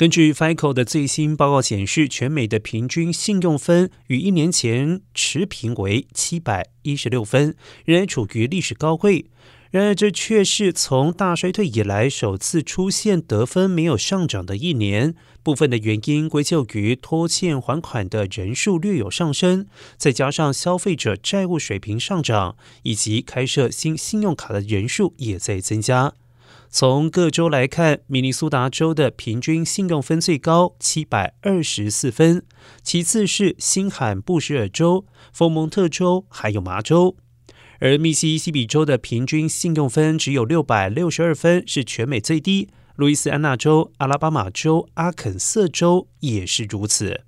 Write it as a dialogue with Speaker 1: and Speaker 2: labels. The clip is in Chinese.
Speaker 1: 根据 FICO 的最新报告显示，全美的平均信用分与一年前持平为七百一十六分，仍然处于历史高位。然而，这却是从大衰退以来首次出现得分没有上涨的一年。部分的原因归咎于拖欠还款的人数略有上升，再加上消费者债务水平上涨，以及开设新信用卡的人数也在增加。从各州来看，明尼苏达州的平均信用分最高七百二十四分，其次是新罕布什尔州、佛蒙特州还有麻州。而密西西比州的平均信用分只有六百六十二分，是全美最低。路易斯安那州、阿拉巴马州、阿肯色州也是如此。